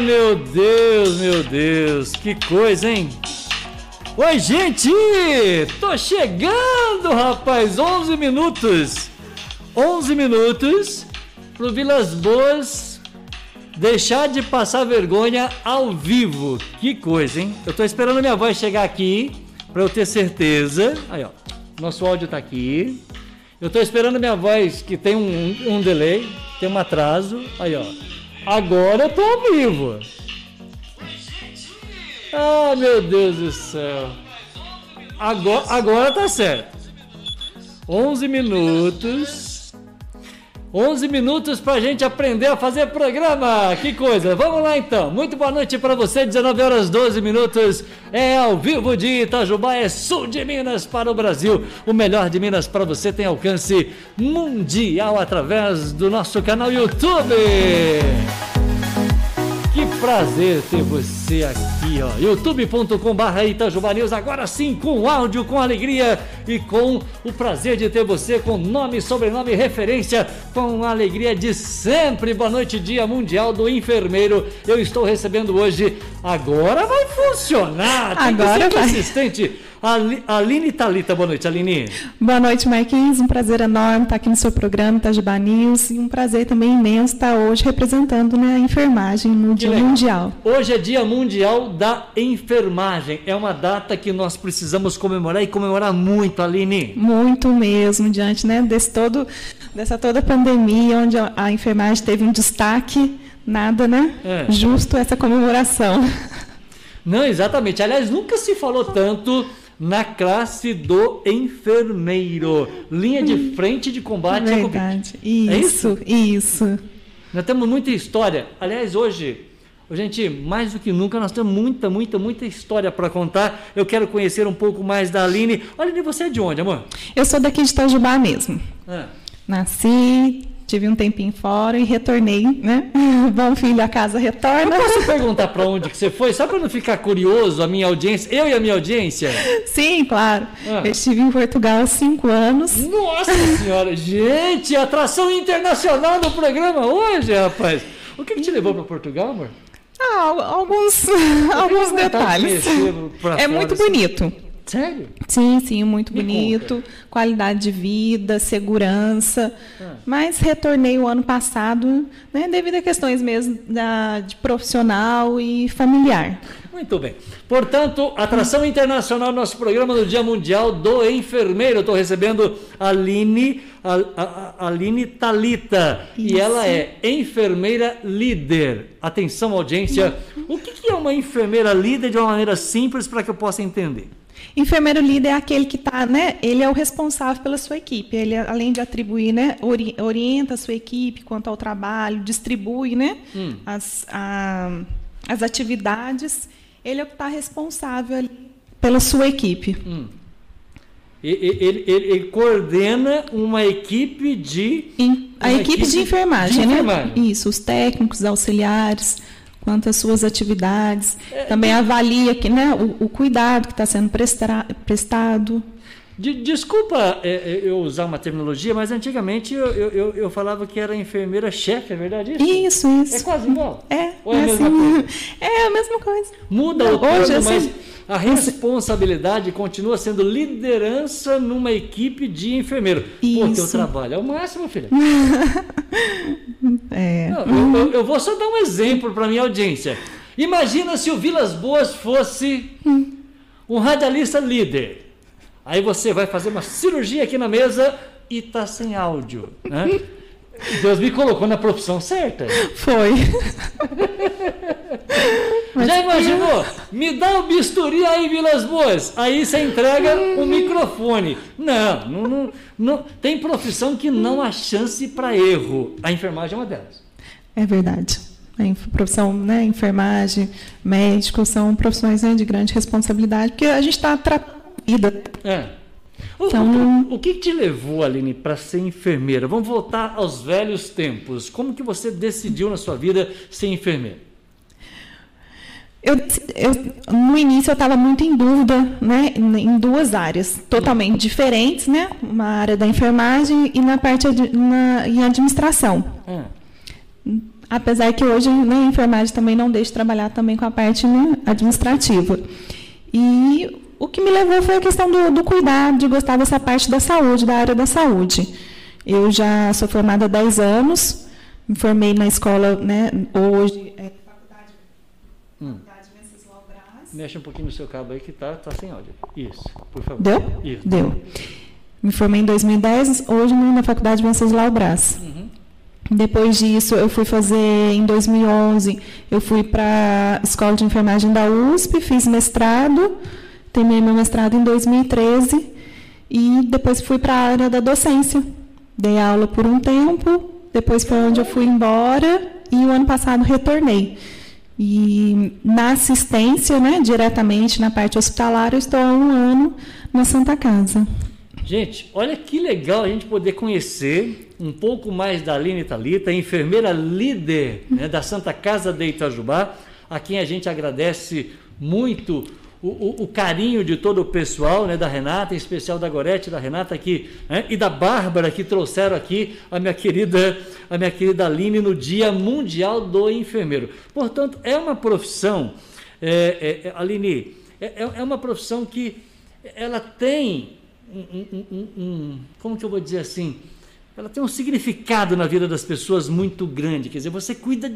Meu Deus, meu Deus, que coisa, hein? Oi, gente! Tô chegando, rapaz! 11 minutos! 11 minutos pro Vilas Boas deixar de passar vergonha ao vivo. Que coisa, hein? Eu tô esperando minha voz chegar aqui para eu ter certeza. Aí, ó. Nosso áudio tá aqui. Eu tô esperando minha voz, que tem um, um delay, tem um atraso. Aí, ó. Agora eu tô ao vivo. Ah, meu Deus do céu. Agora, agora tá certo. 11 minutos. 11 minutos pra gente aprender a fazer programa. Que coisa. Vamos lá então. Muito boa noite para você. 19 horas 12 minutos. É ao vivo de Itajubá, é sul de Minas para o Brasil. O melhor de Minas para você tem alcance mundial através do nosso canal YouTube. Que prazer ter você aqui, ó. youtube.com/barra Itajuba News. Agora sim, com áudio, com alegria e com o prazer de ter você com nome, sobrenome, referência, com a alegria de sempre. Boa noite, Dia Mundial do Enfermeiro. Eu estou recebendo hoje. Agora vai funcionar. Tem Agora que ser vai. consistente. Ali- Aline Talita, boa noite, Aline. Boa noite, Marquinhos. Um prazer enorme estar aqui no seu programa, Itajubá News. E um prazer também imenso estar hoje representando né, a enfermagem no Dia. Mundial. Hoje é Dia Mundial da Enfermagem. É uma data que nós precisamos comemorar e comemorar muito, Aline. Muito mesmo, diante né, desse todo, dessa toda pandemia, onde a, a enfermagem teve um destaque, nada, né? É. Justo essa comemoração. Não, exatamente. Aliás, nunca se falou tanto na classe do enfermeiro. Linha de frente de combate à Covid. Verdade. É isso? Isso, isso. Nós temos muita história. Aliás, hoje, gente, mais do que nunca, nós temos muita, muita, muita história para contar. Eu quero conhecer um pouco mais da Aline. Aline, você é de onde, amor? Eu sou daqui de Itajubá mesmo. Ah, Nasci, tive um tempinho fora e retornei, né? Bom filho, a casa Eu retorna. posso perguntar para onde que você foi? Só para não ficar curioso, a minha audiência, eu e a minha audiência? Sim, claro. Ah. Eu estive em Portugal há cinco anos. Nossa senhora, gente, atração internacional do programa hoje, rapaz. O que, que te levou para Portugal, amor? Ah, al- alguns, alguns de detalhes. É muito assim. bonito. Sério? Sim, sim, muito Me bonito. Qualidade de vida, segurança. Ah. Mas retornei o ano passado, né, devido a questões mesmo da, de profissional e familiar. Muito bem. Portanto, atração internacional nosso programa do Dia Mundial do Enfermeiro. Estou recebendo a Aline, a, a- Aline Talita. E Isso. ela é enfermeira líder. Atenção, audiência. O que, que é uma enfermeira líder de uma maneira simples para que eu possa entender? Enfermeiro líder é aquele que está, né? Ele é o responsável pela sua equipe. Ele, além de atribuir, né? ori- orienta a sua equipe quanto ao trabalho, distribui, né? Hum. As, a- as atividades. Ele é o que está responsável ali pela sua equipe. E- Ele, ele- ele coordena uma equipe de. A equipe, equipe de enfermagem, de né? enfermagem. Isso, os técnicos, auxiliares, quanto às suas atividades. É, Também avalia que, né, o, o cuidado que está sendo prestado. De- desculpa é, é, eu usar uma terminologia, mas antigamente eu, eu, eu- falava que era enfermeira-chefe, é verdade isso? Isso, isso. É quase igual? É, Ou é a é mesma assim. coisa? É a mesma coisa. Muda Não, o termo, hoje, mas assim, a responsabilidade continua sendo liderança numa equipe de enfermeiro. Pô, teu Isso. trabalho é o máximo, filha. É. Não, eu, eu- eu vou só dar um exemplo para minha audiência. Imagina se o Vilas Boas fosse um radialista líder. Aí você vai fazer uma cirurgia aqui na mesa e tá sem áudio. Né? Deus me colocou na profissão certa. Foi. Já imaginou? Me dá o bisturi aí, Vilas Boas. Aí você entrega o microfone. Não, não, não, não- tem profissão que não há chance para erro. A enfermagem é uma delas. É verdade. A profissão, né, enfermagem, médico, são profissões né, de grande responsabilidade, porque a gente está tratando vida. É. O, Então- o- o que te levou, Aline, para ser enfermeira? Vamos voltar aos velhos tempos. Como que você decidiu na sua vida ser enfermeira? Eu, eu- no início eu estava muito em dúvida, né, em duas áreas totalmente diferentes, né, uma área da enfermagem e na parte na, em administração. Ah, Apesar que hoje né, a enfermagem também não deixa de trabalhar também com a parte né, administrativa. E o que me levou foi a questão do, do cuidado, de gostar dessa parte da saúde, da área da saúde. Eu já sou formada há 10 anos, me formei na escola, né, hoje, é, faculdade, hum. Venceslau Braz. Mexe um pouquinho no seu cabo aí que tá, tá sem áudio. Isso, por favor. Deu? Isso. Deu. Me formei em 2010, hoje na faculdade Venceslau Braz. Uhum. Depois disso, eu fui fazer, em 2011, eu fui para a Escola de Enfermagem da USP, fiz mestrado, terminei meu mestrado em 2013 e depois fui para a área da docência. Dei aula por um tempo, depois foi onde eu fui embora e o ano passado retornei. E na assistência, né, diretamente na parte hospitalar, eu estou há um ano na Santa Casa. Gente, olha que legal a gente poder conhecer um pouco mais da Aline Talita, enfermeira líder né, da Santa Casa de Itajubá, a quem a gente agradece muito o, o, o, carinho de todo o pessoal, né, da Renata, em especial da Gorete, da Renata aqui, né, e da Bárbara que trouxeram aqui a minha querida, a minha querida Aline no Dia Mundial do Enfermeiro. Portanto, é uma profissão, é, é, é Aline, é, é, é uma profissão que ela tem um, um, um, um, como que eu vou dizer assim, ela tem um significado na vida das pessoas muito grande. Quer dizer, você cuida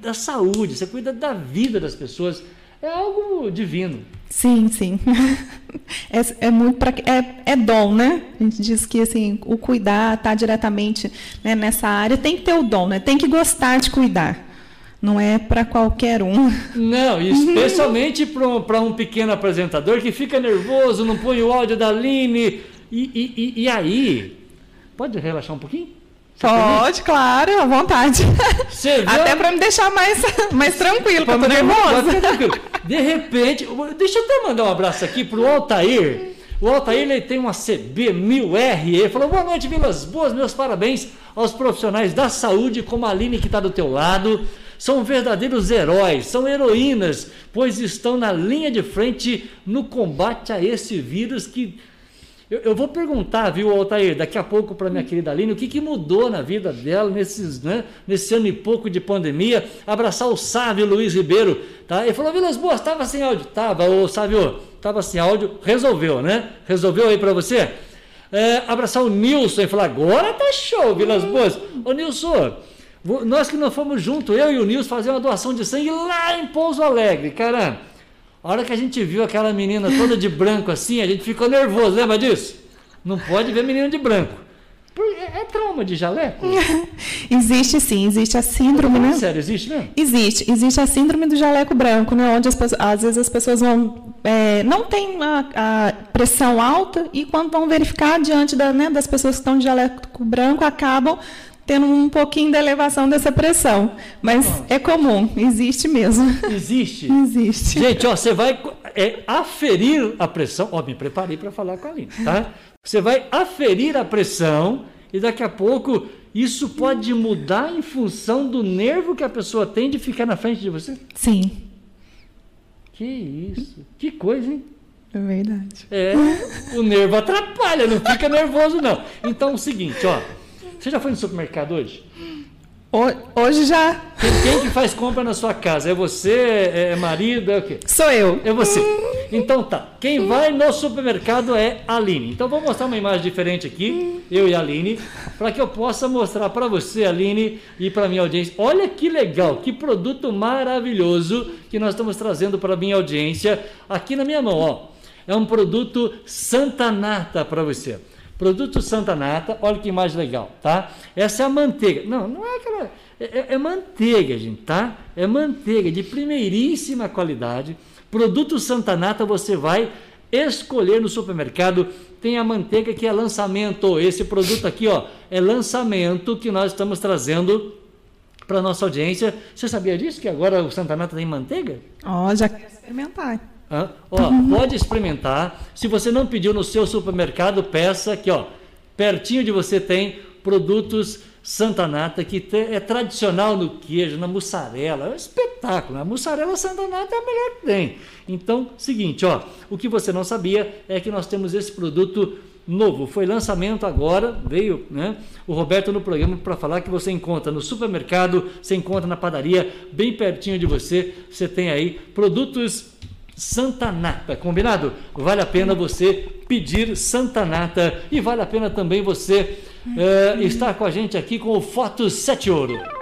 da saúde, você cuida da vida das pessoas é algo divino. Sim, sim. É, é muito para é, é dom, né? A gente diz que assim o cuidar está diretamente né, nessa área tem que ter o dom, né? Tem que gostar de cuidar. Não é para qualquer um. Não, especialmente para um pequeno apresentador que fica nervoso, não põe o áudio da Aline. E, e, e, e aí, pode relaxar um pouquinho? Pode, claro, à vontade. Até para me deixar mais, mais tranquilo, porque eu tô nervosa. De repente, deixa eu até mandar um abraço aqui pro Altair. O Altair ele tem uma CB1000R. Ele falou: Boa noite, Vilas Boas, meus parabéns aos profissionais da saúde, como a Aline que está do teu lado. São verdadeiros heróis, são heroínas, pois estão na linha de frente no combate a esse vírus que eu, eu vou perguntar, viu, Altair, daqui a pouco para minha querida Aline, o que, que mudou na vida dela nesses, né, nesse ano e pouco de pandemia. Abraçar o Sávio Luiz Ribeiro, tá? Ele falou, Vilas Boas, estava sem áudio. Tava, ô Sávio, estava sem áudio, resolveu, né? Resolveu aí para você? É, abraçar o Nilson e falar, agora tá show, Vilas Boas. Ô Nilson, nós que não fomos juntos, eu e o Nilson, fazer uma doação de sangue lá em Pouso Alegre, caramba. A hora que a gente viu aquela menina toda de branco assim, a gente ficou nervoso, lembra disso? Não pode ver menina de branco. É, é trauma de jaleco? existe sim, existe a síndrome, né? Sério, existe mesmo? Existe, existe a síndrome do jaleco branco, né? Onde as, às vezes as pessoas vão, é, não tem a, a, pressão alta e quando vão verificar diante da, né, das pessoas que estão de jaleco branco, acabam tendo um pouquinho da elevação dessa pressão. Mas é comum, existe mesmo. Existe? existe. Gente, ó, você vai é, aferir a pressão. Ó, me preparei para falar com a Aline, tá? Você vai aferir a pressão e daqui a pouco isso pode mudar em função do nervo que a pessoa tem de ficar na frente de você? Sim. Que isso. Que coisa, hein? É verdade. É, o nervo atrapalha, não fica nervoso não. Então é o seguinte, ó. Você já foi no supermercado hoje? Hoje já. Quem, que faz compra na sua casa? É você? É, é marido? É o quê? Sou eu. É você. Então tá. Quem vai no supermercado é a Aline. Então vou mostrar uma imagem diferente aqui, eu e a Aline, para que eu possa mostrar para você, Aline, e para minha audiência. Olha que legal, que produto maravilhoso que nós estamos trazendo para minha audiência aqui na minha mão, ó. É um produto Santa Nata para você. Produto Santa Nata, olha que imagem legal, tá? Essa é a manteiga. Não, não é aquela. É, é, é manteiga, gente, tá? É manteiga de primeiríssima qualidade. Produto Santa Nata você vai escolher no supermercado. Tem a manteiga que é lançamento. Esse produto aqui, ó, é lançamento que nós estamos trazendo para nossa audiência. Você sabia disso? Que agora o Santa Nata tem manteiga? Ó, oh, já quero experimentar. Ó, pode experimentar. Se você não pediu no seu supermercado, peça aqui, ó. Pertinho de você tem produtos Santa Nata, que é tradicional no queijo, na mussarela. É um espetáculo. A mussarela Santa Nata é a melhor que tem. Então, seguinte, ó, o que você não sabia é que nós temos esse produto novo. Foi lançamento agora, veio né, o Roberto no programa para falar que você encontra no supermercado, você encontra na padaria, bem pertinho de você. Você tem aí produtos Santa Nata, combinado? Vale a pena você pedir Santa Nata e vale a pena também você uh, estar com a gente aqui com o Foto 7 Ouro.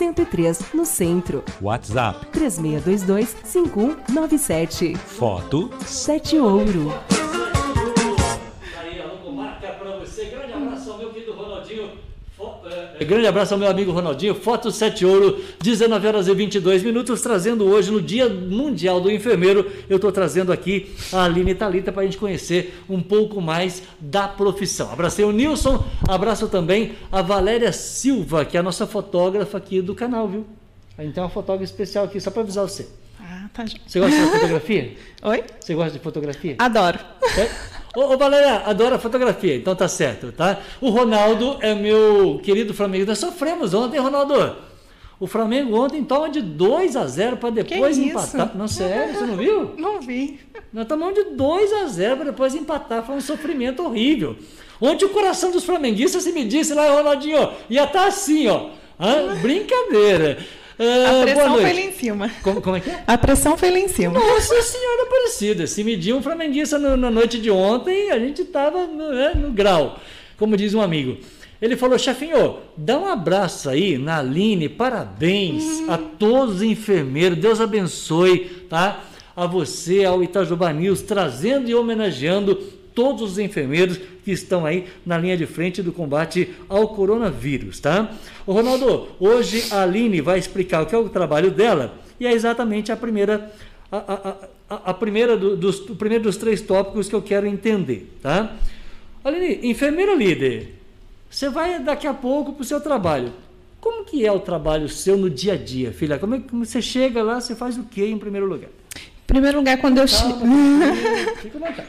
103, no centro. WhatsApp 3622 5197. Foto 7 Ouro. Grande abraço ao meu amigo Ronaldinho. Foto 7 Ouro, 19 horas e 22 minutos, trazendo hoje, no Dia Mundial do Enfermeiro, eu estou trazendo aqui a Aline Talita para a gente conhecer um pouco mais da profissão. Abracei o Nilson, abraço também a Valéria Silva, que é a nossa fotógrafa aqui do canal, viu? A gente tem uma fotógrafa especial aqui, só para avisar você. Ah, tá. Você gosta de fotografia? Oi? Você gosta de fotografia? Adoro. É? Ô, ô Valéria, adora fotografia, então tá certo, tá? O Ronaldo é meu querido Flamengo. Nós sofremos ontem, Ronaldo. O Flamengo ontem toma de 2 a 0 para depois Que isso? empatar. Não, sério, você não viu? Não vi. Nós tomamos de 2 a 0 para depois empatar. Foi um sofrimento horrível. Ontem o coração dos flamenguistas, se me disse lá, Ronaldinho, ia estar assim, ó. Brincadeira. Ah, A pressão foi lá em cima. Como, como é que é? A pressão foi lá em cima. Nossa Senhora Aparecida, se mediu um flamenguista no- na noite de ontem, a gente estava no, né, no grau, como diz um amigo. Ele falou, chefinho, dá um abraço aí na Aline, parabéns a todos os enfermeiros, Deus abençoe, tá? A você, ao Itajuba News, trazendo e homenageando todos os enfermeiros que estão aí na linha de frente do combate ao coronavírus, tá? Ô Ronaldo, hoje a Aline vai explicar o que é o trabalho dela e é exatamente a primeira a, a, a, a primeira do- dos, o primeiro dos três tópicos que eu quero entender, tá? Aline, enfermeira líder, você vai daqui a pouco para o seu trabalho. Como que é o trabalho seu no dia a dia, filha? Como, é, como você chega lá, você faz o que em primeiro lugar? Em primeiro lugar, quando eu chego. Fica à vontade.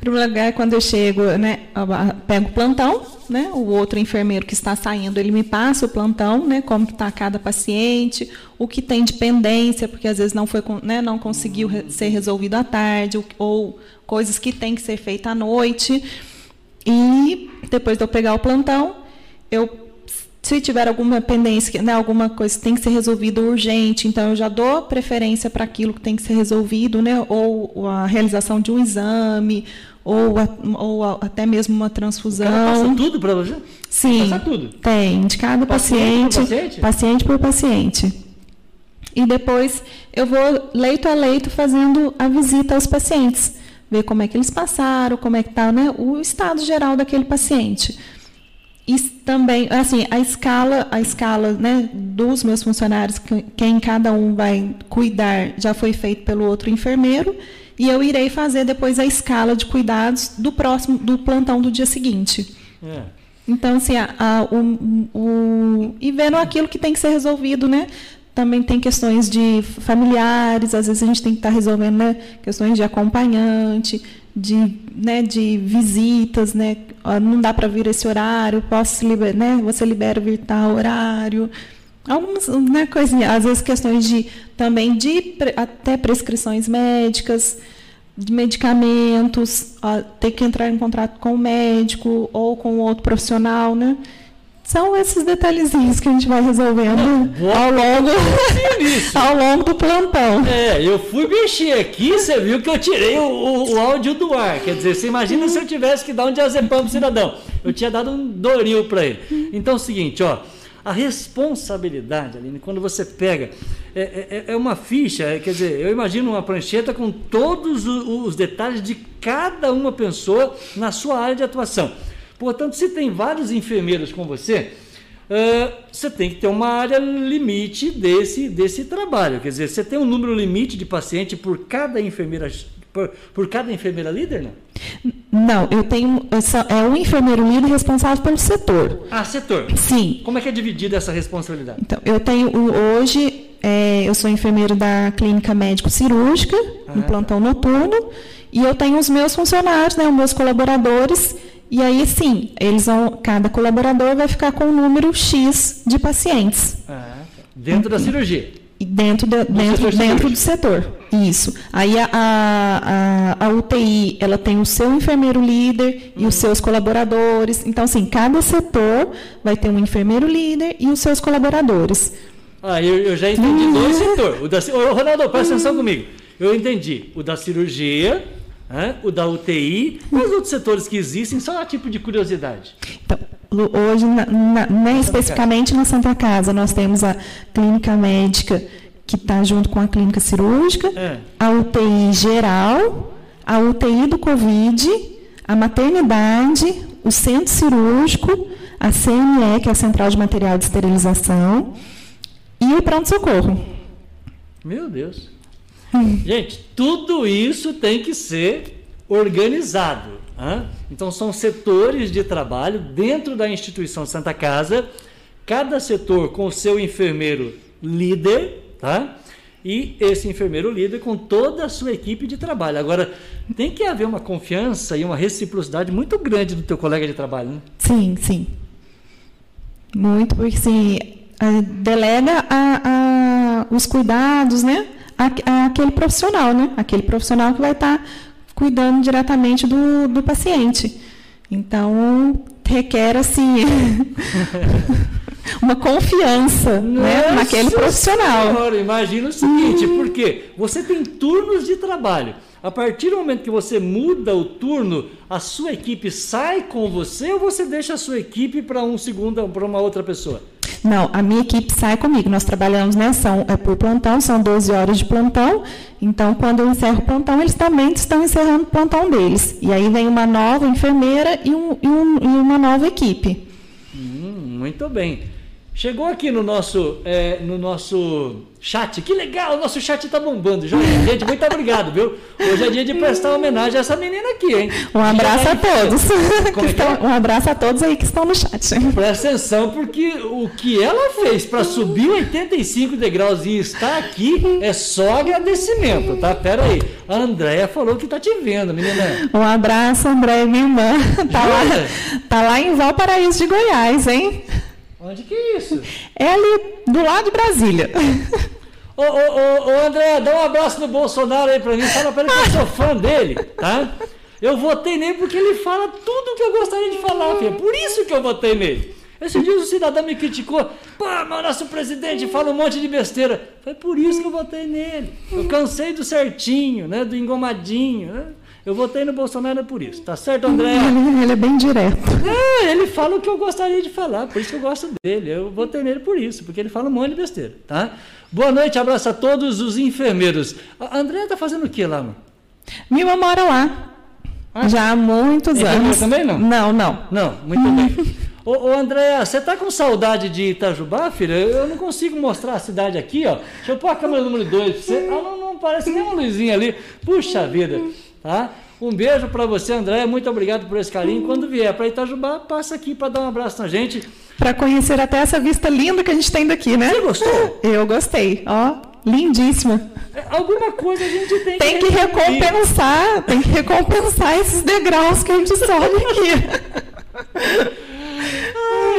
Primeiro lugar, quando eu chego, né, eu pego o plantão, né, o outro enfermeiro que está saindo, ele me passa o plantão, né, como está cada paciente, o que tem de pendência, porque às vezes não foi, né, não conseguiu ser resolvido à tarde, ou, coisas que tem que ser feitas à noite. E depois de eu pegar o plantão, eu se tiver alguma pendência, né, alguma coisa que tem que ser resolvida urgente, então eu já dou preferência para aquilo que tem que ser resolvido, né, ou, a realização de um exame, ou, a- ou a- até mesmo uma transfusão. passa tudo para você? Sim, Passa tudo. tem, de cada Paciente paciente, por paciente? paciente por paciente. E depois eu vou leito a leito fazendo a visita aos pacientes, ver como é que eles passaram, como é que está né, o estado geral daquele paciente. E também, assim, a escala, a escala né, dos meus funcionários, que- quem cada um vai cuidar, já foi feito pelo outro enfermeiro, e eu irei fazer depois a escala de cuidados do próximo, do plantão do dia seguinte. É. Então, assim, a, a- o, o- e vendo aquilo que tem que ser resolvido, né? Também tem questões de familiares, às vezes a gente tem que estar resolvendo né, questões de acompanhante, de, né, de visitas, né? Não dá para vir esse horário, posso liber, né? Você libera vir tal horário. Algumas né, coisinhas, às vezes questões de também de até prescrições médicas, de medicamentos, ó, ter que entrar em contato com o médico ou com outro profissional, né? São esses detalhezinhos que a gente vai resolvendo boa ao longo, ao longo do plantão. É, eu fui mexer aqui, você viu que eu tirei o, o- o áudio do ar. Quer dizer, você imagina se eu tivesse que dar um diazepam pro cidadão. Eu tinha dado um doril para ele. Então é o seguinte, ó. A responsabilidade, Aline, quando você pega, é, é- é uma ficha, é, quer dizer, eu imagino uma prancheta com todos o- os detalhes de cada uma pessoa na sua área de atuação. Portanto, se tem vários enfermeiros com você, ah, você tem que ter uma área limite desse, desse trabalho. Quer dizer, você tem um número limite de paciente por cada enfermeira por, por cada enfermeira líder, não? Não, eu tenho. Essa, é um enfermeiro líder responsável pelo setor. Ah, setor. Sim. Como é que é dividida essa responsabilidade? Então, eu tenho hoje, é, eu sou enfermeiro da clínica médico-cirúrgica, ah, no plantão noturno, e eu tenho os meus funcionários, né, os meus colaboradores, e aí sim, eles vão, cada colaborador vai ficar com um número X de pacientes. Ah, dentro da cirurgia. Dentro, de, dentro, dentro do setor. Isso. Aí a, a, a, UTI ela tem o seu enfermeiro líder e os seus colaboradores. Então, assim, cada setor vai ter um enfermeiro líder e os seus colaboradores. Ah, eu, eu já entendi uhum. dois setores. O da, ô, Ronaldo, presta atenção comigo. Eu entendi o da cirurgia, o da UTI, mas outros setores que existem, só a tipo de curiosidade. Então, hoje, na, na, né, especificamente na Santa Casa, nós temos a clínica médica que está junto com a clínica cirúrgica, é. a UTI geral, a UTI do Covid, a maternidade, o centro cirúrgico, a CME, que é a Central de Material de Esterilização, e o pronto-socorro. Meu Deus. Gente, tudo isso tem que ser organizado. Então, são setores de trabalho dentro da instituição Santa Casa, cada setor com o seu enfermeiro líder, tá? E esse enfermeiro líder com toda a sua equipe de trabalho. Agora, tem que haver uma confiança e uma reciprocidade muito grande do teu colega de trabalho, né? Sim, sim. Muito, porque sim, delega a, a, os cuidados, né? A, aquele profissional, né? Aquele profissional que vai estar cuidando diretamente do, do paciente. Então, requer, assim, uma confiança né, naquele profissional. Senhora, imagina o seguinte, uhum. porque você tem turnos de trabalho. A partir do momento que você muda o turno, a sua equipe sai com você ou você deixa a sua equipe para um segundo, para uma outra pessoa? Não, a minha equipe sai comigo. Nós trabalhamos, né? São, é por plantão, são 12 horas de plantão. Então, quando eu encerro o plantão, eles também estão encerrando o plantão deles. E aí vem uma nova enfermeira e, um, e, um, e uma nova equipe. Hum, muito bem. Chegou aqui no nosso, é, no nosso chat. Que legal, o nosso chat tá bombando. Gente, muito obrigado, viu? Hoje é dia de prestar homenagem a essa menina aqui, hein? Um abraço tá a todos. É estão, é? Um abraço a todos aí que estão no chat. Presta atenção, porque o que ela fez para subir 85 degraus e estar aqui é só agradecimento, tá? Pera aí. A Andréia falou que tá te vendo, menina. Um abraço, Andréia, minha irmã. Tá lá, tá lá em Valparaíso de Goiás, hein? Onde que é isso? É ali do lado de Brasília. Ô, ô, ô, ô, André, dá um abraço no Bolsonaro aí pra mim. Fala pra ele que eu sou fã dele, tá? Eu votei nele porque ele fala tudo que eu gostaria de falar, filho. Por isso que eu votei nele. Esse dia o cidadão me criticou. Pô, mas nosso presidente fala um monte de besteira. Foi por isso que eu votei nele. Eu cansei do certinho, né? Do engomadinho, né? Eu votei no Bolsonaro por isso, tá certo, André? Ele, ele é bem direto. É, ele fala o que eu gostaria de falar, por isso que eu gosto dele. Eu votei nele por isso, porque ele fala um monte de besteira, tá? Boa noite, abraço a todos os enfermeiros. A André tá fazendo o que lá, mano? Minha irmã mora lá. Ah, já há muitos anos. também não? Não, não. Não, muito bem. Ô, ô André, você tá com saudade de Itajubá, filha? Eu não consigo mostrar a cidade aqui, ó. Deixa eu pôr a câmera número 2 pra você. Ah, não, não parece nem uma luzinha ali. Puxa vida tá? Um beijo para você, André. Muito obrigado por esse carinho. Quando vier para Itajubá, passa aqui para dar um abraço na gente. Para conhecer até essa vista linda que a gente tem daqui, né? Você gostou? Eu gostei. Ó, lindíssima. É, alguma coisa a gente tem, tem que, que recompensar, tem que recompensar esses degraus que a gente sobe aqui.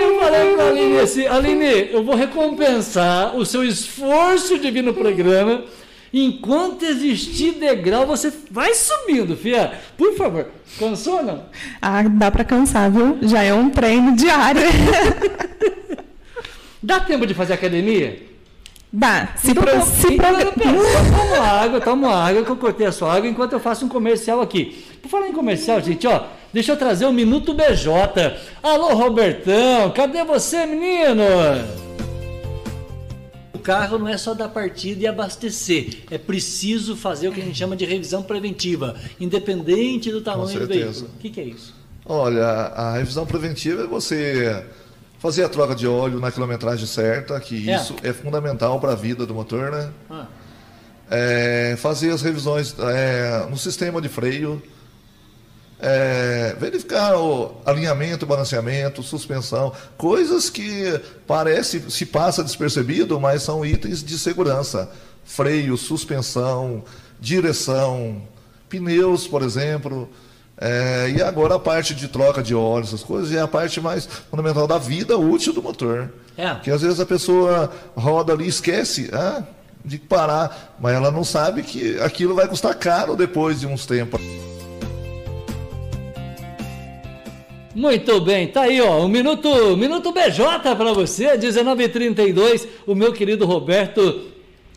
eu falei para a Aline assim, Aline, eu vou recompensar o seu esforço de vir no programa Enquanto existir degrau, você vai subindo, fia. Por favor, cansou não? Ah, dá para cansar, viu? Já é um treino diário. dá tempo de fazer academia? Dá. Se então, pro, se então, pro... toma água, toma água, que eu cortei a sua água enquanto eu faço um comercial aqui. Por falar em comercial, gente, ó, deixa eu trazer o um Minuto BJ. Alô, Robertão, cadê você, menino? Carro não é só dar partida e abastecer. É preciso fazer o que a gente chama de revisão preventiva, independente do tamanho do veículo. O que, que é isso? Olha, a revisão preventiva é você fazer a troca de óleo na quilometragem certa, que é. isso é fundamental para a vida do motor, né? Ah. é, fazer as revisões é, no sistema de freio, é, verificar o alinhamento, balanceamento, suspensão, coisas que parece se passa despercebido, mas são itens de segurança. Freio, suspensão, direção, pneus, por exemplo. É, e agora a parte de troca de óleo, essas coisas, é a parte mais fundamental da vida útil do motor. É. Que às vezes a pessoa roda ali e esquece ah, de parar, mas ela não sabe que aquilo vai custar caro depois de uns tempos. Muito bem, tá aí, ó, um minuto, minuto BJ para você, 19:32, o meu querido Roberto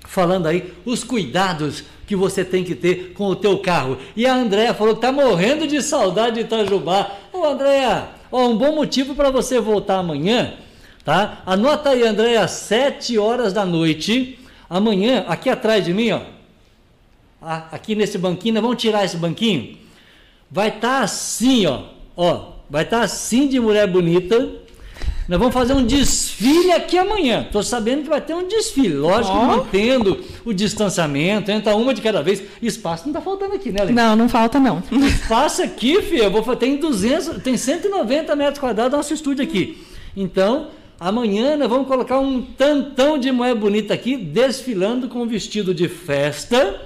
falando aí os cuidados que você tem que ter com o teu carro. E a Andréa falou que tá morrendo de saudade de Itajubá. Ô Andréa, ó, um bom motivo para você voltar amanhã, tá? Anota aí, Andréa, 7 horas da noite, amanhã, aqui atrás de mim, ó, aqui nesse banquinho, vamos tirar esse banquinho, vai estar tá assim, ó, ó, Vai estar assim de mulher bonita. Nós vamos fazer um desfile aqui amanhã. Estou sabendo que vai ter um desfile. Lógico, oh. mantendo o distanciamento, entra uma de cada vez. Espaço não está faltando aqui, né, Aline? Não, não falta não. Espaço aqui, filha, eu vou, tem 200, tem 190 metros quadrados nosso estúdio aqui. Então, amanhã nós vamos colocar um tantão de mulher bonita aqui, desfilando com vestido de festa.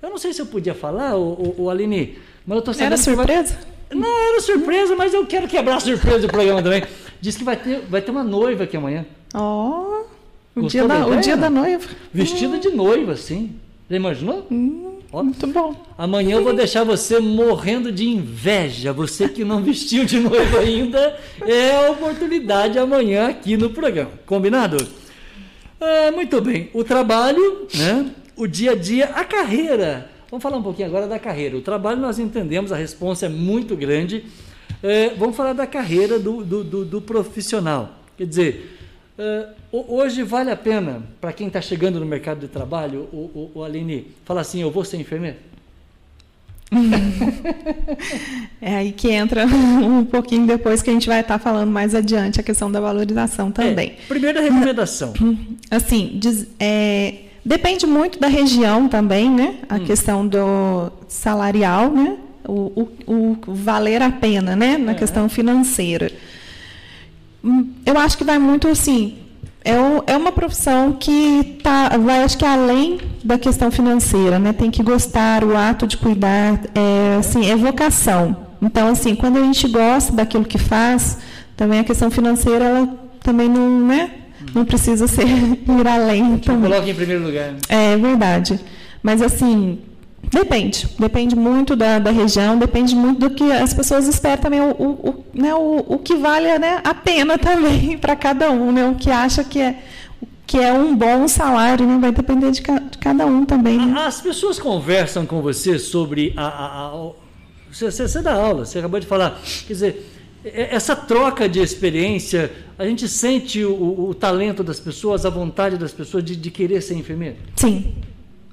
Eu não sei se eu podia falar, o, o, o Aline, mas eu tô sabendo Era surpresa? Vai... Não, era surpresa, mas eu quero quebrar a surpresa do programa também. Diz que vai ter, vai ter uma noiva aqui amanhã. Ó, oh, o, dia da, o dia da noiva. Vestida hum. de noiva, sim. Já imaginou? Hum, muito bom. Amanhã eu vou deixar você morrendo de inveja. Você que não vestiu de noiva ainda, é a oportunidade amanhã aqui no programa. Combinado? Ah, muito bem. O trabalho, né? o dia a dia, a carreira Vamos falar um pouquinho agora da carreira. O trabalho nós entendemos, a resposta é muito grande. É, vamos falar da carreira do, do, do, do profissional. Quer dizer, é, hoje vale a pena, para quem está chegando no mercado de trabalho, o, o, o Aline, falar assim, eu vou ser enfermeiro? é aí que entra um pouquinho depois que a gente vai estar tá falando mais adiante a questão da valorização também. É, primeira recomendação. Assim, diz, é, Depende muito da região também, né? A hum. questão do salarial, né? O, o, o, valer a pena, né? Na é. questão financeira. Hum, eu acho que vai muito assim. É, é uma profissão que tá, vai, acho que além da questão financeira, né? Tem que gostar, o ato de cuidar, é, assim, é vocação. Então, assim, quando a gente gosta daquilo que faz, também a questão financeira, ela também não, né? Não precisa ser ir além. Também. Coloque em primeiro lugar. É verdade. Mas assim, depende. Depende muito da, da região, depende muito do que as pessoas esperam também, o, o, né, o, o que vale né, a pena também para cada um, né? O que acha que é que é um bom salário, né? vai depender de, ca, de cada um também. Né? As pessoas conversam com você sobre a, a, a você, você dá aula, você acabou de falar, quer dizer, essa troca de experiência, a gente sente o, o talento das pessoas, a vontade das pessoas de, de querer ser enfermeiro? Sim.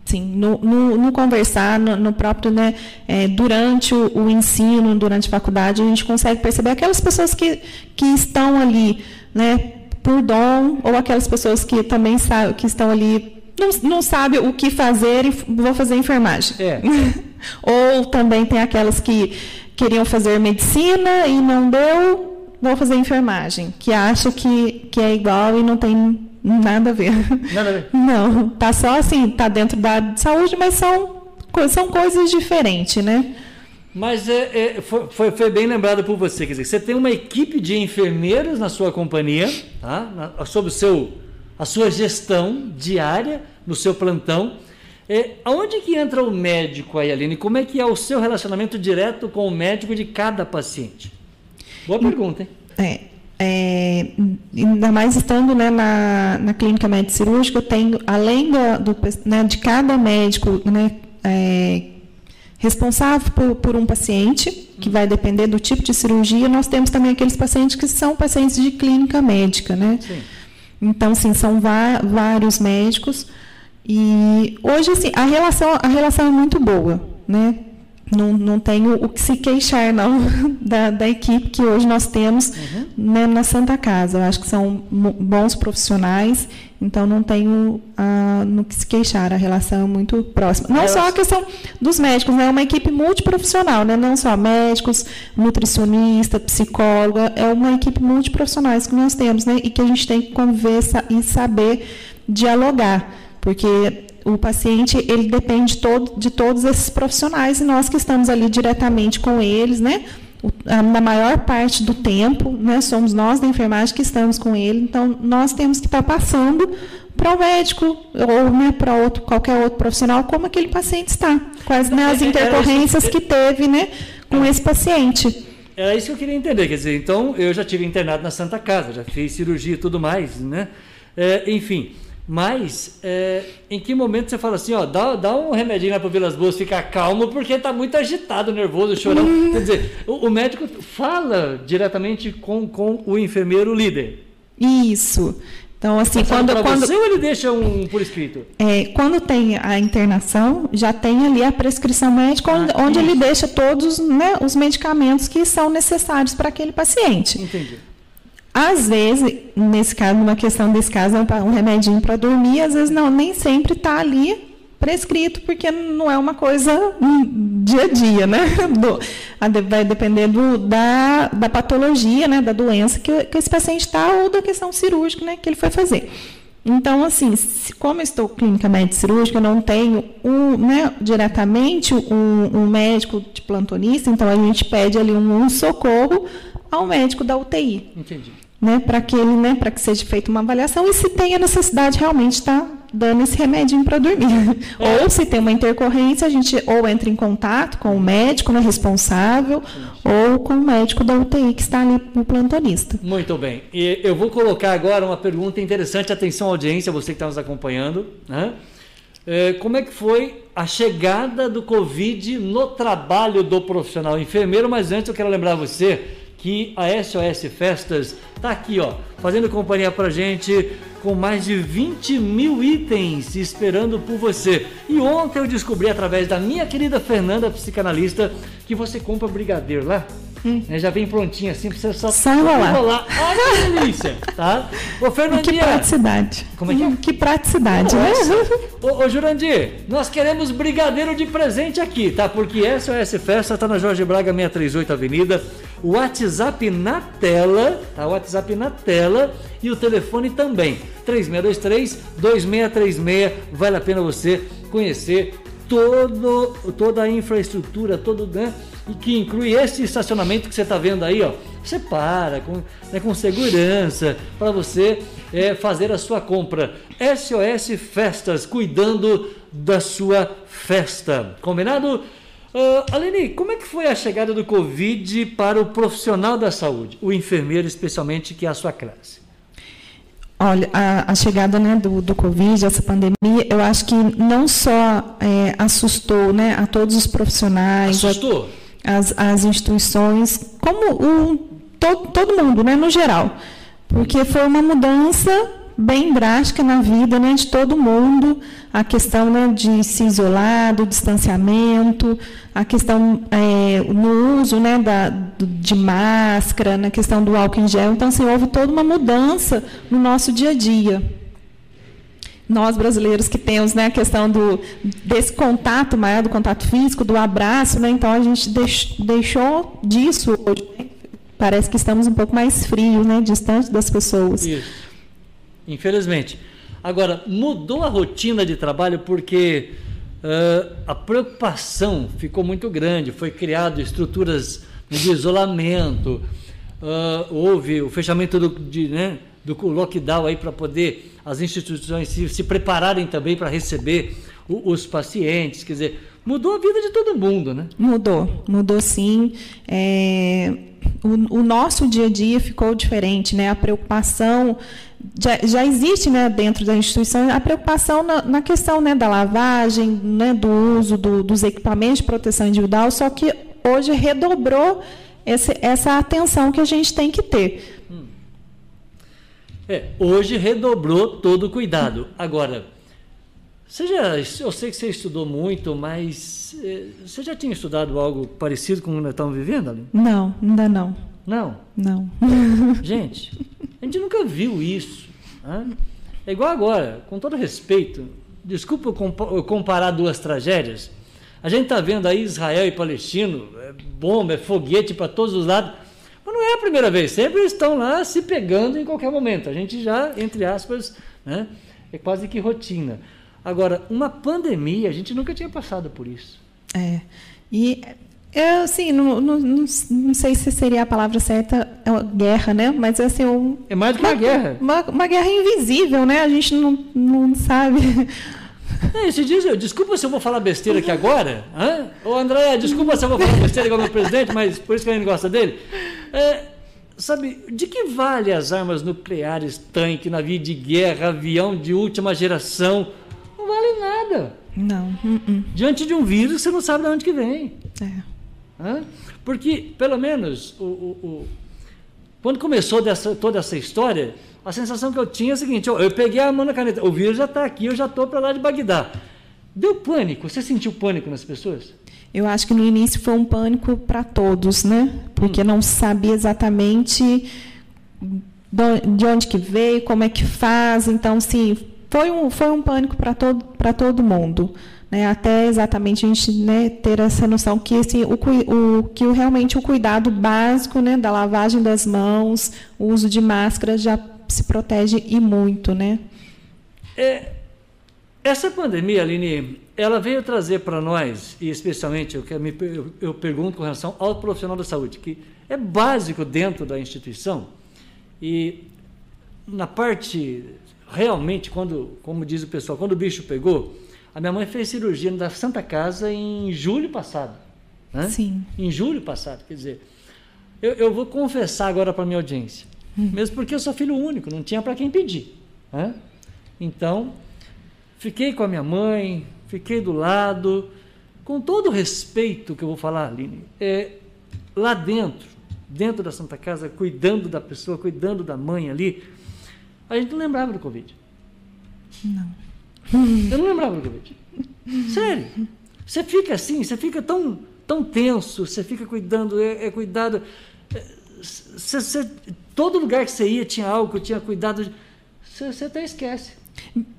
Sim, no, no, no conversar, no, no, próprio, né, é, durante o, o, ensino, durante a faculdade, a gente consegue perceber aquelas pessoas que, que estão ali, né, por dom, ou aquelas pessoas que também sabe, que estão ali, não, não sabem o que fazer e vão fazer enfermagem. É. ou também tem aquelas que queriam fazer medicina e não deu, vou fazer enfermagem, que acho que, que é igual e não tem nada a ver. Nada a ver. Não, tá só assim, tá dentro da saúde, mas são, são coisas diferentes, né? Mas é, é, foi, foi, bem lembrado por você, quer dizer, você tem uma equipe de enfermeiros na sua companhia, tá? Na, sob o seu, a sua gestão diária, no seu plantão, é, aonde que entra o médico aí, Aline? Como é que é o seu relacionamento direto com o médico de cada paciente? Boa pergunta, hein? É, é, ainda mais estando né, na, na clínica médica cirúrgica, eu tenho, além do, do né, de cada médico né, é, responsável por, por, um paciente, que vai depender do tipo de cirurgia, nós temos também aqueles pacientes que são pacientes de clínica médica. Né? Sim. Então, sim, são vários médicos. E hoje, assim, a relação, a relação é muito boa, né? não, não tenho o que se queixar, não, da, da equipe que hoje nós temos uhum. né, na Santa Casa. Eu acho que são bons profissionais, então não tenho uh, no que se queixar. A relação é muito próxima. Não só a questão dos médicos, né? É uma equipe multiprofissional, né? não só médicos, nutricionista, psicóloga, é uma equipe multiprofissionais que nós temos, né? E que a gente tem que conviver e saber dialogar. Porque o paciente ele depende todo, de todos esses profissionais e nós que estamos ali diretamente com eles, né? na maior parte do tempo, né, somos nós da enfermagem que estamos com ele, então nós temos que estar passando para o médico ou né, para outro, qualquer outro profissional como aquele paciente está, quais né, as intercorrências que teve né, com esse paciente. Era isso que eu queria entender, quer dizer, então eu já tive internado na Santa Casa, já fiz cirurgia e tudo mais, né? É, enfim, mas, é, em que momento você fala assim, ó, dá, dá um remedinho lá para Vilas Boas ficar calmo, porque está muito agitado, nervoso, chorando. Hum. Quer dizer, o, o, médico fala diretamente com, com o enfermeiro líder. Isso. Então, assim, quando. quando você ou ele deixa um por escrito? É, quando tem a internação, já tem ali a prescrição médica, ah, onde, onde ele deixa todos né, os medicamentos que são necessários para aquele paciente. Entendi. Às vezes, nesse caso, numa questão desse caso, é um remedinho para dormir, às vezes não, nem sempre está ali prescrito, porque não é uma coisa dia a dia, né? Do, vai depender do, da, da patologia, né? da doença que, que esse paciente está ou da questão cirúrgica né? que ele foi fazer. Então, assim, como eu estou clínica médica cirúrgica, eu não tenho um, né, diretamente um, um, médico de plantonista, então a gente pede ali um, um socorro ao médico da UTI. Entendi né, para que ele, né, para que seja feita uma avaliação e se tem a necessidade realmente estar tá dando esse remedinho para dormir. É. Ou se tem uma intercorrência, a gente ou entra em contato com o médico né, responsável ou com o médico da UTI que está ali no plantonista. Muito bem. E eu vou colocar agora uma pergunta interessante. Atenção, audiência, você que está nos acompanhando. Né? É, como é que foi a chegada do Covid no trabalho do profissional enfermeiro? Mas antes eu quero lembrar você que a SOS Festas está aqui, ó, fazendo companhia para gente com mais de 20 mil itens esperando por você. E ontem eu descobri através da minha querida Fernanda, psicanalista, que você compra brigadeiro lá. Hum. Né, já vem prontinho assim pra você só, só enrolar. enrolar. Olha que delícia, tá? Ô, Fernandinha. Que praticidade. Como é que é? Que praticidade, né? Ô, ô, Jurandir, nós queremos brigadeiro de presente aqui, tá? Porque SOS Festa tá na Jorge Braga 638 Avenida o WhatsApp na tela, tá? O WhatsApp na tela e o telefone também. 3623 2636. Vale a pena você conhecer todo, toda a infraestrutura, todo, né? E que inclui esse estacionamento que você está vendo aí, ó. Você para com, né, com segurança para você é, fazer a sua compra. SOS Festas, cuidando da sua festa. Combinado? Uh, Aline, como é que foi a chegada do Covid para o profissional da saúde, o enfermeiro especialmente, que é a sua classe? Olha, a, a chegada né, do, do Covid, essa pandemia, eu acho que não só é, assustou né, a todos os profissionais, assustou. A, as, as instituições, como o, todo, todo mundo, né, no geral, porque foi uma mudança bem drástica na vida né, de todo mundo, a questão né, de se isolar, do distanciamento, a questão é, no uso né, da, de máscara, na questão do álcool em gel. Então, assim, houve toda uma mudança no nosso dia a dia. Nós brasileiros que temos né, a questão do, desse contato maior, do contato físico, do abraço, né, então a gente deix, deixou disso hoje. Parece que estamos um pouco mais frios, né, distante das pessoas. Isso infelizmente. Agora, mudou a rotina de trabalho porque uh, a preocupação ficou muito grande, foi criado estruturas de isolamento, uh, houve o fechamento do, de, né, do lockdown aí para poder as instituições se, se prepararem também para receber o, os pacientes, quer dizer, mudou a vida de todo mundo, né? Mudou, mudou sim. É, o, o, nosso dia a dia ficou diferente, né? A preocupação já, já existe né, dentro da instituição a preocupação na, na questão né, da lavagem, né, do uso do, dos equipamentos de proteção individual, só que hoje redobrou esse, essa atenção que a gente tem que ter. Hum. É, hoje redobrou todo o cuidado. Agora, Você já, eu sei que você estudou muito, mas eh, você já tinha estudado algo parecido com o que nós estamos vivendo, Aline? Não, ainda não. Não? Não. Gente, a gente nunca viu isso. Né? É igual agora, com todo respeito, desculpa eu comparar duas tragédias. A gente está vendo aí Israel e Palestino, é bomba, é foguete para todos os lados. Mas não é a primeira vez, sempre estão lá se pegando em qualquer momento. A gente já, entre aspas, né, é quase que rotina. Agora, uma pandemia, a gente nunca tinha passado por isso. É. E eu, assim, não, não, não, não, sei se seria a palavra certa, é uma guerra, né? Mas assim, um, é mais do que uma, uma guerra. Uma, uma, guerra invisível, né? A gente não, não sabe. É, esse diz, desculpa se eu vou falar besteira aqui agora. Hã? Ô André, desculpa se eu vou falar besteira igual meu presidente, mas por isso que a gente gosta dele. É, sabe, de que vale as armas nucleares, tanque, navio de guerra, avião de última geração? não vale nada. Não. Uh -uh. Diante de um vírus, você não sabe de onde que vem. É. Porque, pelo menos, o, o, o, quando começou dessa, toda essa história, a sensação que eu tinha é a seguinte: eu, eu peguei a mão na caneta, o vírus já está aqui, eu já estou para lá de Bagdá. Deu pânico? Você sentiu pânico nas pessoas? Eu acho que no início foi um pânico para todos, né? Porque hum. não sabia exatamente de onde que veio, como é que faz. Então, sim, foi um, foi um pânico para todo, todo mundo. Né, até exatamente a gente né, ter essa noção que assim, o, o, que realmente o cuidado básico né, da lavagem das mãos, o uso de máscara já se protege e muito, né? É, essa pandemia, Aline, ela veio trazer para nós, e especialmente eu, eu, eu pergunto com relação ao profissional da saúde, que é básico dentro da instituição, e na parte realmente, quando, como diz o pessoal, quando o bicho pegou, a minha mãe fez cirurgia da Santa Casa em julho passado. Né? Sim. Em julho passado, quer dizer. Eu, eu vou confessar agora para minha audiência, hum. mesmo porque eu sou filho único, não tinha para quem pedir. Né? Então, fiquei com a minha mãe, fiquei do lado, com todo o respeito que eu vou falar, Aline, é, lá dentro, dentro da Santa Casa, cuidando da pessoa, cuidando da mãe ali, a gente não lembrava do Covid. Não. Eu não lembrava do Covid. Sério. Você fica assim, você fica tão, tão tenso, você fica cuidando, é, é cuidado. É, você, você, todo lugar que você ia tinha algo que tinha cuidado. Você, você até esquece.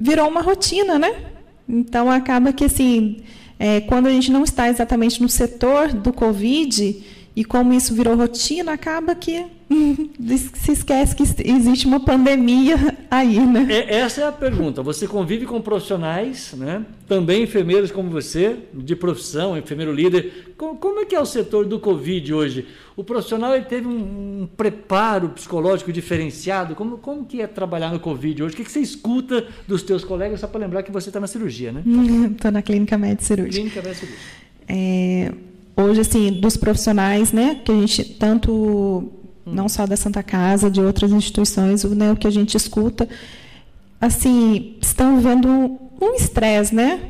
Virou uma rotina, né? Então acaba que assim, é, quando a gente não está exatamente no setor do Covid, e como isso virou rotina, acaba que se esquece que existe uma pandemia aí, né? É, essa é a pergunta. Você convive com profissionais, né? Também enfermeiros como você, de profissão, enfermeiro líder. Como, é que é o setor do Covid hoje? O profissional ele teve um, um preparo psicológico diferenciado? Como, como que é trabalhar no Covid hoje? O que, que você escuta dos teus colegas? Só para lembrar que você está na cirurgia, né? Estou na clínica médica cirúrgica. Clínica médica cirúrgica. É, hoje, assim, dos profissionais, né, que a gente, tanto não só da Santa Casa, de outras instituições, né, o que a gente escuta, assim, estão vendo um estresse, né,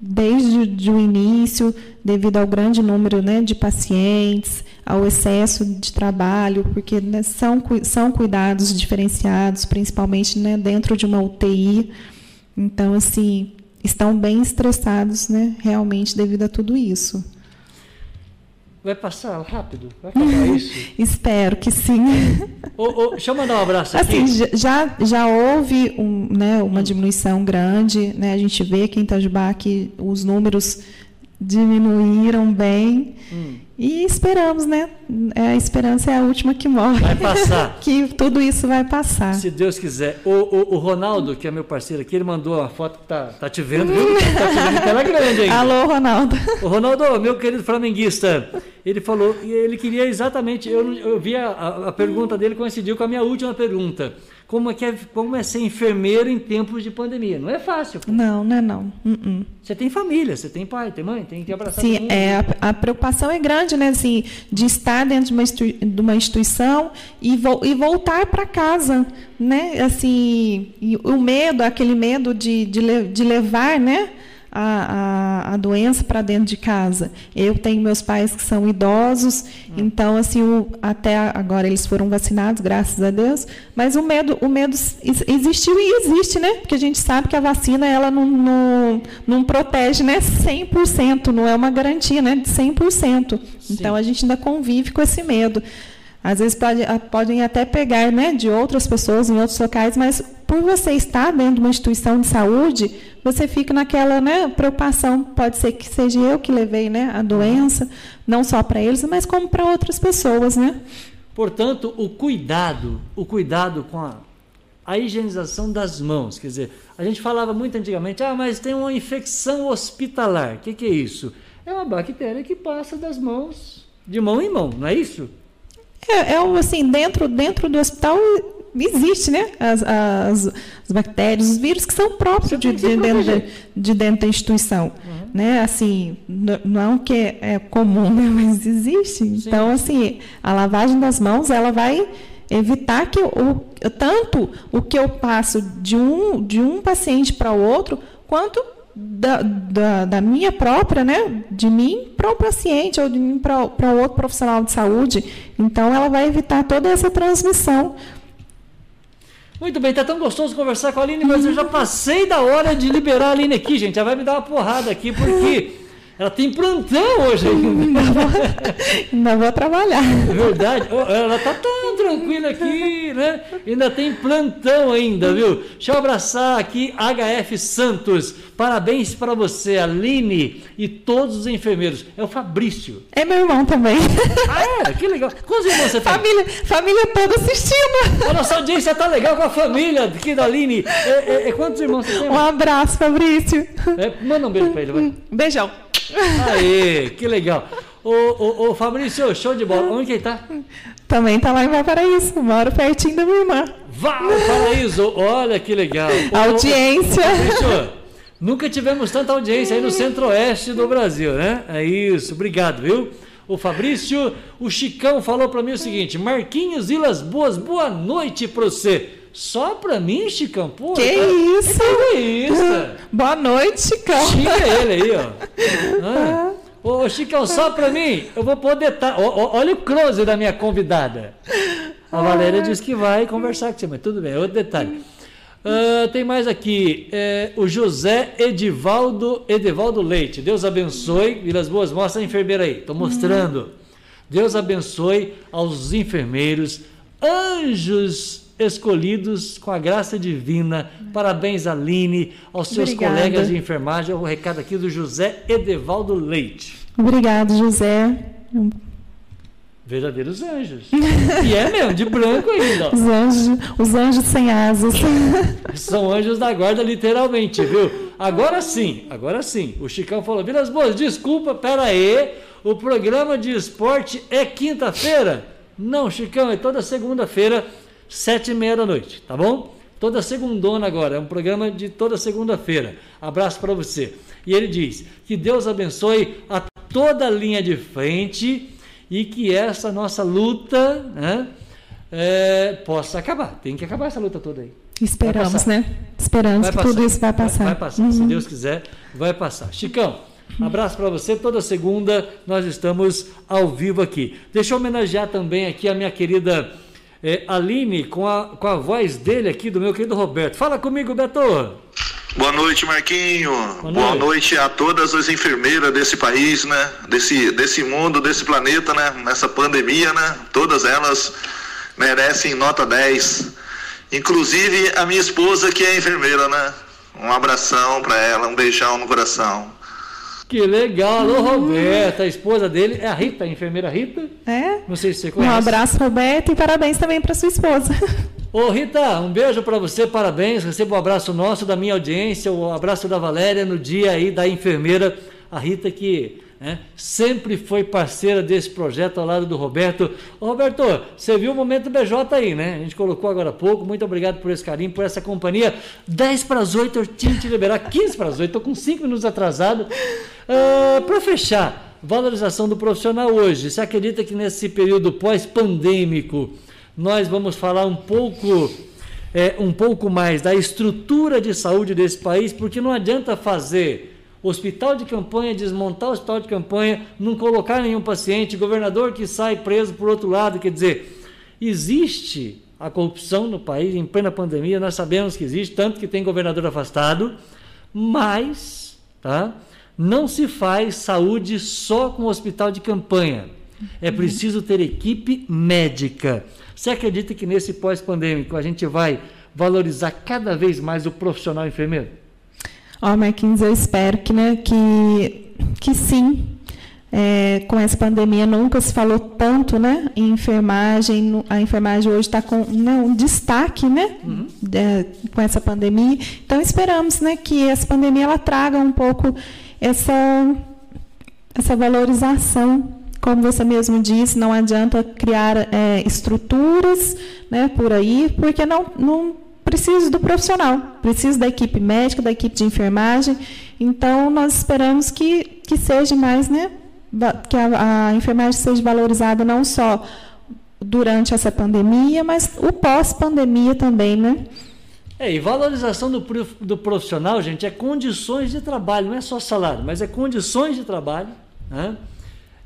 desde o início, devido ao grande número né, de pacientes, ao excesso de trabalho, porque né, são, são cuidados diferenciados, principalmente né, dentro de uma UTI. Então, assim, estão bem estressados, né, realmente, devido a tudo isso. Vai passar rápido? Vai acabar isso? Espero que sim. Ô, ô, deixa eu mandar um abraço aqui. Assim, já, já houve um, né, uma hum. diminuição grande. Né? A gente vê que em Itajubá que os números diminuíram bem. Hum. E esperamos, né? É, a esperança é a última que morre. Vai passar. que tudo isso vai passar. Se Deus quiser. O, o, o, Ronaldo, que é meu parceiro aqui, ele mandou uma foto que tá, tá te vendo, viu? Tá te vendo tela grande ainda. Alô, Ronaldo. O Ronaldo, meu querido flamenguista, ele falou, e ele queria exatamente, eu, eu vi a, a, a pergunta dele coincidiu com a minha última pergunta como é, que é, como é ser enfermeiro em tempos de pandemia. Não é fácil. Pô. Não, não é não. Uh -uh. Você tem família, você tem pai, tem mãe, tem que abraçar Sim, é, a, a, preocupação é grande, né? Assim, de estar dentro de uma, de uma instituição e, vo e voltar para casa, né? Assim, o medo, aquele medo de, de, de levar, né? A, a, a doença para dentro de casa. Eu tenho meus pais que são idosos, então assim o, até agora eles foram vacinados, graças a Deus. Mas o medo, o medo existiu e existe, né? Porque a gente sabe que a vacina ela não, não, não protege, né? 100%, não é uma garantia, né? De 100%. Sim. Então a gente ainda convive com esse medo. Às vezes pode, podem até pegar né, de outras pessoas em outros locais, mas por você estar dentro de uma instituição de saúde, você fica naquela né, preocupação. Pode ser que seja eu que levei né, a doença, não só para eles, mas como para outras pessoas. Né? Portanto, o cuidado, o cuidado com a, a higienização das mãos. Quer dizer, a gente falava muito antigamente, ah, mas tem uma infecção hospitalar. O que, que é isso? É uma bactéria que passa das mãos, de mão em mão, não é isso? É, é assim, dentro, dentro do hospital existe, né? As, as, as bactérias, os vírus que são próprios de, de, dentro, de, de, dentro da instituição. Uhum. Né? Assim, não que é comum, né? mas existe. Sim. Então, assim, a lavagem das mãos, ela vai evitar que o, tanto o que eu passo de um, de um paciente para o outro, quanto da, da, da, minha própria, né, de mim para o paciente ou de mim para outro profissional de saúde. Então, ela vai evitar toda essa transmissão. Muito bem, tá tão gostoso conversar com a Aline, mas eu já passei da hora de liberar a Aline aqui, gente. Já vai me dar uma porrada aqui, porque ela tem plantão hoje ainda. Ainda vou trabalhar. É verdade. Ela tá tão tranquila aqui, né? Ainda tem plantão ainda, viu? Deixa eu abraçar aqui HF Santos. Parabéns para você, Aline e todos os enfermeiros. É o Fabrício. É meu irmão também. Ah, é? Que legal. Quantos irmãos você família, tem? Família toda assistindo. A nossa audiência tá legal com a família aqui da Aline. É, é, é quantos irmãos você tem? Um abraço, Fabrício. É, manda um beijo para ele, vai. Beijão. Aê, que legal. Ô, ô, ô Fabrício, show de bola. Onde que ele tá? Também tá lá em Valparaíso. Moro pertinho da minha irmã. Valparaíso, olha que legal. Ô, audiência. Fabrício, nunca tivemos tanta audiência aí no centro-oeste do Brasil, né? É isso, obrigado, viu? O Fabrício, o Chicão falou para mim o seguinte: Marquinhos Vilas Boas, boa noite para você. Só pra mim, Chicão? Pô, que tá, isso? Que isso? Boa noite, Chicão. Chica ele aí, ó. Ah. Ô, Chicão, só pra mim, eu vou pôr detalhe. Olha o close da minha convidada. A Valéria disse que vai conversar com você, mas tudo bem, outro detalhe. Uh, tem mais aqui, é, o José Edivaldo, Edivaldo Leite. Deus abençoe. Vilas Boas, mostra a enfermeira aí. Estou mostrando. Deus abençoe aos enfermeiros, anjos escolhidos com a graça divina. Parabéns, Aline, aos seus Obrigada. colegas de enfermagem. O recado aqui do José Edevaldo Leite. Obrigado, José. Verdadeiros anjos. e é mesmo, de branco ainda. Os anjos, os anjos sem asas. São anjos da guarda, literalmente, viu? Agora sim, agora sim. O Chicão falou: Vilas Boas, desculpa, pera aí. O programa de esporte é quinta-feira? Não, Chicão, é toda segunda-feira sete e meia da noite, tá bom? Toda segundona agora, é um programa de toda segunda-feira. Abraço para você. E ele diz: que Deus abençoe a toda a linha de frente e que essa nossa luta né, é, possa acabar. Tem que acabar essa luta toda aí. Esperamos, né? Esperamos que tudo isso vai passar. Vai, vai passar, uhum. se Deus quiser, vai passar. Chicão, abraço para você. Toda segunda nós estamos ao vivo aqui. Deixa eu homenagear também aqui a minha querida é, Aline com a, com a voz dele aqui, do meu querido Roberto. Fala comigo, Beto. Boa noite, Marquinho. Boa noite. Boa noite. a todas as enfermeiras desse país, né? Desse, desse mundo, desse planeta, né? Nessa pandemia, né? Todas elas merecem nota 10. Inclusive a minha esposa que é enfermeira, né? Um abração para ela, um beijão no coração. Que legal. Alô, Roberta. A esposa dele é a Rita, a enfermeira Rita. É. Não sei se você conhece. Um abraço, Roberta, e parabéns também para sua esposa. Ô, Rita, um beijo para você, parabéns. Receba um abraço nosso da minha audiência, o um abraço da Valéria no dia aí da enfermeira, a Rita que né? sempre foi parceira desse projeto ao lado do Roberto. Ô, Roberto, você viu o momento BJ aí, né? A gente colocou agora há pouco. Muito obrigado por esse carinho, por essa companhia. 10 para as 8, eu tinha que te liberar 15 para as 8, estou com 5 minutos atrasado. Ah, para fechar, valorização do profissional hoje. Você acredita que nesse período pós-pandêmico nós vamos falar um pouco. É, um pouco mais da estrutura de saúde desse país, porque não adianta fazer Hospital de campanha, desmontar o hospital de campanha, não colocar nenhum paciente, governador que sai preso por outro lado. Quer dizer, existe a corrupção no país em plena pandemia, nós sabemos que existe, tanto que tem governador afastado, mas tá, não se faz saúde só com hospital de campanha. É preciso ter equipe médica. Você acredita que nesse pós-pandêmico a gente vai valorizar cada vez mais o profissional enfermeiro? Ó, oh, Marquinhos, eu espero que, né, que, que sim. É, com essa pandemia nunca se falou tanto né, em enfermagem. A enfermagem hoje está com né, um destaque né, uhum. é, com essa pandemia. Então esperamos né, que essa pandemia ela traga um pouco essa, essa valorização como você mesmo disse, não adianta criar é, estruturas né, por aí, porque não, não precisa do profissional, precisa da equipe médica, da equipe de enfermagem. Então, nós esperamos que, que seja mais, né, que a, a enfermagem seja valorizada não só durante essa pandemia, mas o pós-pandemia também, né? É, e valorização do, do profissional, gente, é condições de trabalho, não é só salário, mas é condições de trabalho, né?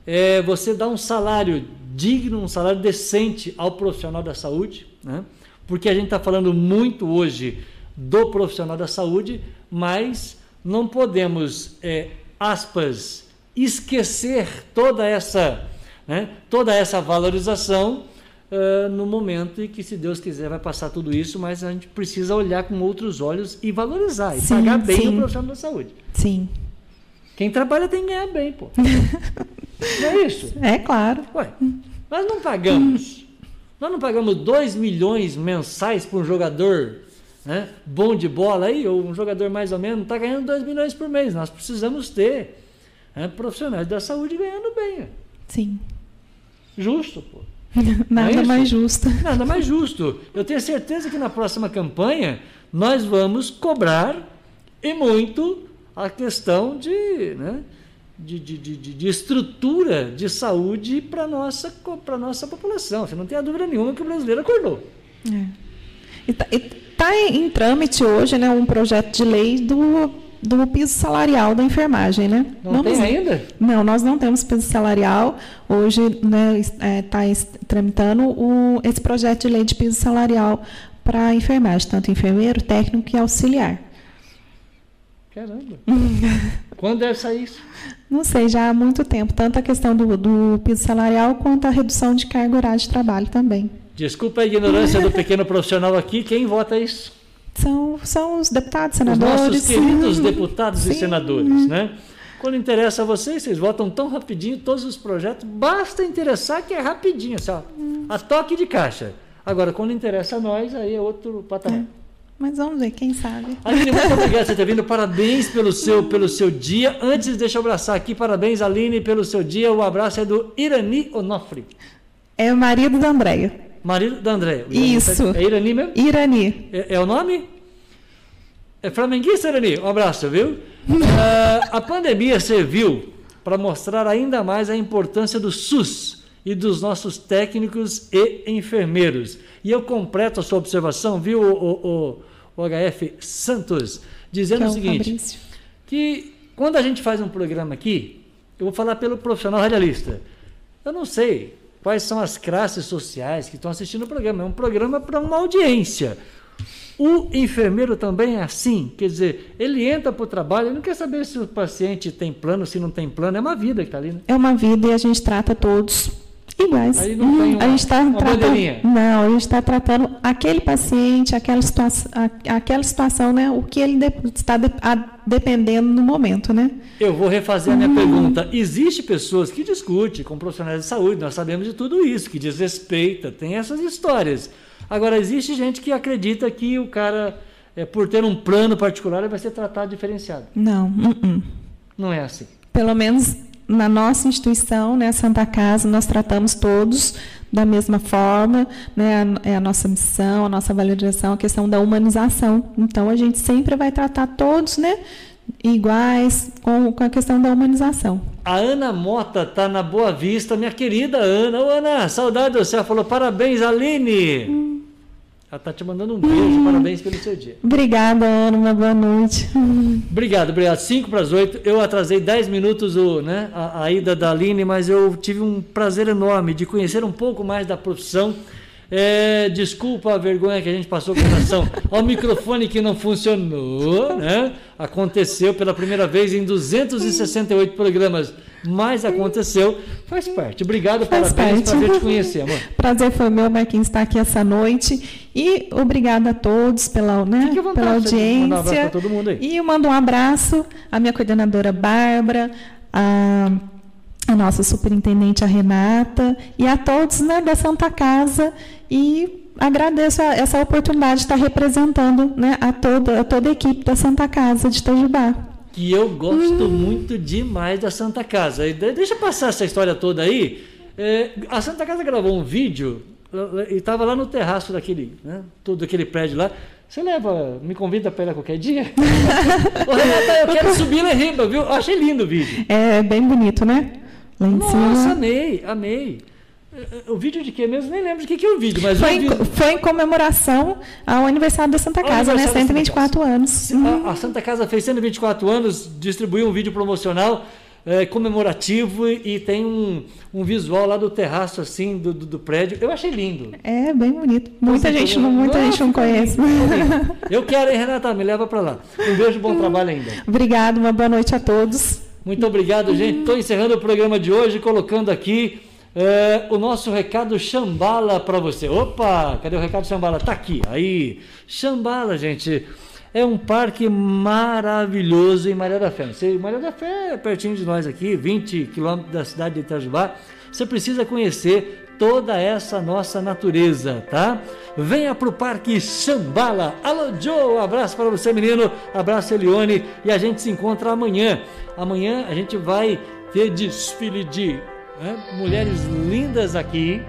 é você dar um salário digno, um salário decente ao profissional da saúde, né? Porque a gente está falando muito hoje do profissional da saúde, mas não podemos, é, aspas, esquecer toda essa, né, toda essa valorização uh, no momento em que, se Deus quiser, vai passar tudo isso, mas a gente precisa olhar com outros olhos e valorizar, e sim, pagar bem sim. o profissional da saúde. Sim. Quem trabalha tem que ganhar bem, pô. Não é isso? É claro. Ué, nós não pagamos. Nós não pagamos 2 milhões mensais para um jogador né, bom de bola aí, ou um jogador mais ou menos, não está ganhando 2 milhões por mês. Nós precisamos ter né, profissionais da saúde ganhando bem. Sim. Justo, pô. Nada é mais justo. Nada mais justo. Eu tenho certeza que na próxima campanha nós vamos cobrar e muito a questão de, né, de, de, de, de, estrutura de saúde para a nossa, nossa população. Você não tem a dúvida nenhuma que o brasileiro acordou. É. Está tá em trâmite hoje né, um projeto de lei do, do piso salarial da enfermagem. Né? Não Vamos, tem ainda? Não, nós não temos piso salarial. Hoje está né, é, tá tramitando o, esse projeto de lei de piso salarial para a enfermagem, tanto enfermeiro, técnico e auxiliar. Caramba. Quando deve sair isso? Não sei, já há muito tempo. Tanto a questão do, do piso salarial quanto a redução de carga horária de trabalho também. Desculpa a ignorância do pequeno profissional aqui. Quem vota isso? São, são os deputados, senadores. Os nossos queridos deputados Sim. e senadores, né? Quando interessa a vocês, vocês votam tão rapidinho todos os projetos. Basta interessar que é rapidinho, assim, ó, a toque de caixa. Agora, quando interessa a nós, aí é outro patamar. É. Mas vamos ver, quem sabe. Aline, muito obrigado por você ter vindo. Parabéns pelo seu, pelo seu dia. Antes, deixa eu abraçar aqui. Parabéns, Aline, pelo seu dia. O abraço é do Irani Onofre. É o marido da Andréia. Marido da Andréia. Isso. É Irani mesmo? Irani. É, é o nome? É flamenguista, Irani? Um abraço, viu? uh, a pandemia serviu para mostrar ainda mais a importância do SUS e dos nossos técnicos e enfermeiros. E eu completo a sua observação, viu, o, o, o HF Santos, dizendo o seguinte: Fabrício. que quando a gente faz um programa aqui, eu vou falar pelo profissional radialista. Eu não sei quais são as classes sociais que estão assistindo o programa. É um programa para uma audiência. O enfermeiro também é assim, quer dizer, ele entra para o trabalho, ele não quer saber se o paciente tem plano, se não tem plano, é uma vida que está ali. Né? É uma vida e a gente trata todos iguais. Aí não tem uma, a gente está tratando, não, a gente está tratando aquele paciente, aquela situação, aquela situação, né? O que ele está dependendo no momento, né? Eu vou refazer a minha hum. pergunta. Existe pessoas que discutem com profissionais de saúde, nós sabemos de tudo isso, que desrespeita, tem essas histórias. Agora existe gente que acredita que o cara, é, por ter um plano particular, vai ser tratado diferenciado. Não, uh -uh. não é assim. Pelo menos na nossa instituição, né, Santa Casa, nós tratamos todos da mesma forma, né, é a nossa missão, a nossa valorização, a questão da humanização. Então, a gente sempre vai tratar todos, né, iguais com, com a questão da humanização. A Ana Mota está na Boa Vista, minha querida Ana. Ô, Ana, saudade do céu. Falou, parabéns, Aline. Hum. Ela tá te mandando um beijo, parabéns pelo seu dia. Obrigada, Ana, uma boa noite. Obrigado, obrigado. 5 para as 8. Eu atrasei 10 minutos o, né, a, a, ida da Aline, mas eu tive um prazer enorme de conhecer um pouco mais da profissão. É, desculpa a vergonha que a gente passou com relação ao microfone que não funcionou, né? Aconteceu pela primeira vez em 268 programas mas aconteceu, faz parte. Obrigado, faz parabéns, parte. prazer te conhecer, amor. Prazer foi meu, Marquinhos, estar aqui essa noite. E obrigada a todos pela, né, vontade, pela audiência. Um todo mundo aí. E eu mando um abraço à minha coordenadora Bárbara, a, a nossa superintendente, a Renata, e a todos né, da Santa Casa. E agradeço a, essa oportunidade de estar representando né, a, toda, a toda a equipe da Santa Casa de Itajubá que eu gosto hum. muito demais da Santa Casa. Deixa eu passar essa história toda aí. É, a Santa Casa gravou um vídeo e estava lá no terraço daquele, né, todo aquele prédio lá. Você leva, me convida para lá qualquer dia? Ô, Renata, eu quero subir lá em riba, viu? Eu achei lindo o vídeo. É bem bonito, né? Lá em Nossa, cima. amei, amei. O vídeo de quê mesmo? Nem lembro de que, que é o vídeo, mas foi, em, foi em comemoração ao aniversário da Santa Casa, né? 124 anos. A, a, Santa Casa fez 124 anos, distribuiu um vídeo promocional é, comemorativo e tem um, um visual lá do terraço assim do, do, do prédio. Eu achei lindo. É bem bonito. Muita gente não, muita gente não conhece. Eu quero, hein, Renata? Me leva para lá. Um beijo, bom trabalho ainda. Obrigado, uma boa noite a todos. Muito obrigado, gente. Estou encerrando o programa de hoje colocando aqui é, o nosso recado Xambala para você. Opa, cadê o recado Xambala? Tá aqui. Aí, Xambala, gente, é um parque maravilhoso em Maria da Fé. Você, Maria da Fé é pertinho de nós aqui, 20 quilômetros da cidade de Itajubá. Você precisa conhecer toda essa nossa natureza, tá? Venha pro Parque Xambala. Alô, Joe, um abraço para você, menino. Abraço, Elione. E a gente se encontra amanhã. Amanhã a gente vai ter desfile de né? mulheres lindas aqui,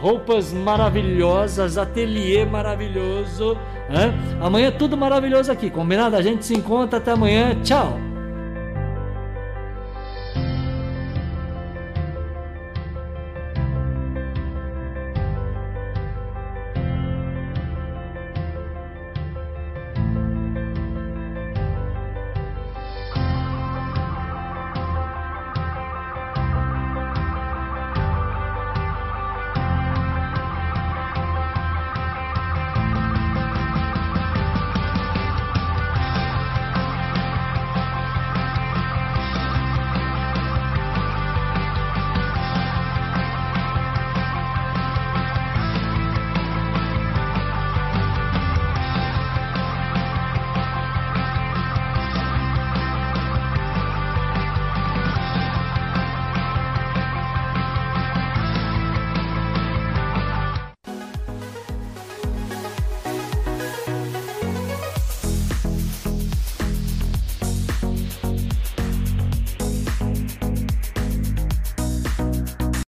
roupas maravilhosas, ateliê maravilhoso. Né? Amanhã é tudo maravilhoso aqui, combinado? A gente se encontra até amanhã. Tchau!